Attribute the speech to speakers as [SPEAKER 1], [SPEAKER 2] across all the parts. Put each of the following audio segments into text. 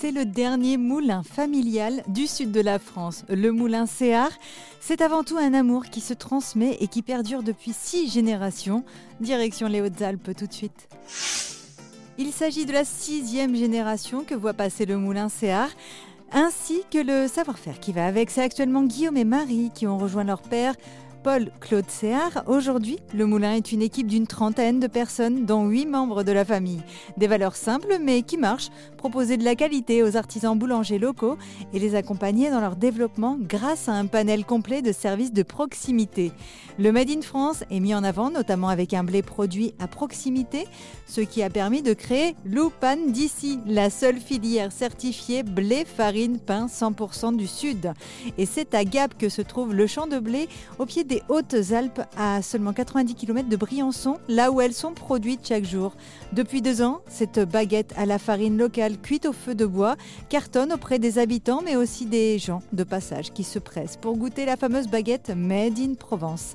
[SPEAKER 1] C'est le dernier moulin familial du sud de la France, le moulin Céard. C'est avant tout un amour qui se transmet et qui perdure depuis six générations. Direction les Hautes-Alpes tout de suite. Il s'agit de la sixième génération que voit passer le moulin Céard ainsi que le savoir-faire qui va avec. C'est actuellement Guillaume et Marie qui ont rejoint leur père Paul-Claude Séard. Aujourd'hui, le Moulin est une équipe d'une trentaine de personnes, dont huit membres de la famille. Des valeurs simples mais qui marchent, proposer de la qualité aux artisans boulangers locaux et les accompagner dans leur développement grâce à un panel complet de services de proximité. Le Made in France est mis en avant notamment avec un blé produit à proximité, ce qui a permis de créer Loupan d'ici, la seule filière certifiée blé, farine, pain 100% du Sud. Et c'est à Gap que se trouve le champ de blé au pied des Hautes-Alpes à seulement 90 km de Briançon, là où elles sont produites chaque jour. Depuis deux ans, cette baguette à la farine locale cuite au feu de bois cartonne auprès des habitants, mais aussi des gens de passage qui se pressent pour goûter la fameuse baguette Made in Provence.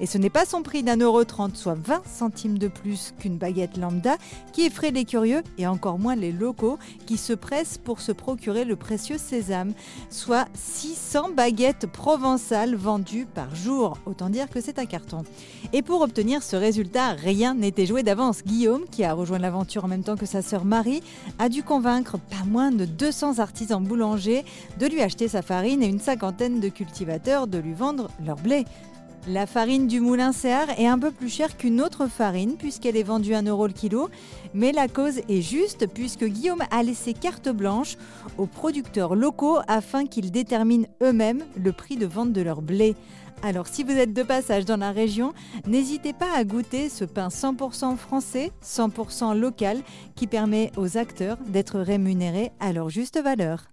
[SPEAKER 1] Et ce n'est pas son prix d'un euro 30, soit 20 centimes de plus qu'une baguette lambda, qui effraie les curieux et encore moins les locaux qui se pressent pour se procurer le précieux sésame, soit 600 baguettes provençales vendues par jour. Autant dire que c'est un carton. Et pour obtenir ce résultat, rien n'était joué d'avance. Guillaume, qui a rejoint l'aventure en même temps que sa sœur Marie, a dû convaincre pas moins de 200 artisans boulangers de lui acheter sa farine et une cinquantaine de cultivateurs de lui vendre leur blé. La farine du moulin Céard est un peu plus chère qu'une autre farine puisqu'elle est vendue à 1 euro le kilo, mais la cause est juste puisque Guillaume a laissé carte blanche aux producteurs locaux afin qu'ils déterminent eux-mêmes le prix de vente de leur blé. Alors si vous êtes de passage dans la région, n'hésitez pas à goûter ce pain 100% français, 100% local qui permet aux acteurs d'être rémunérés à leur juste valeur.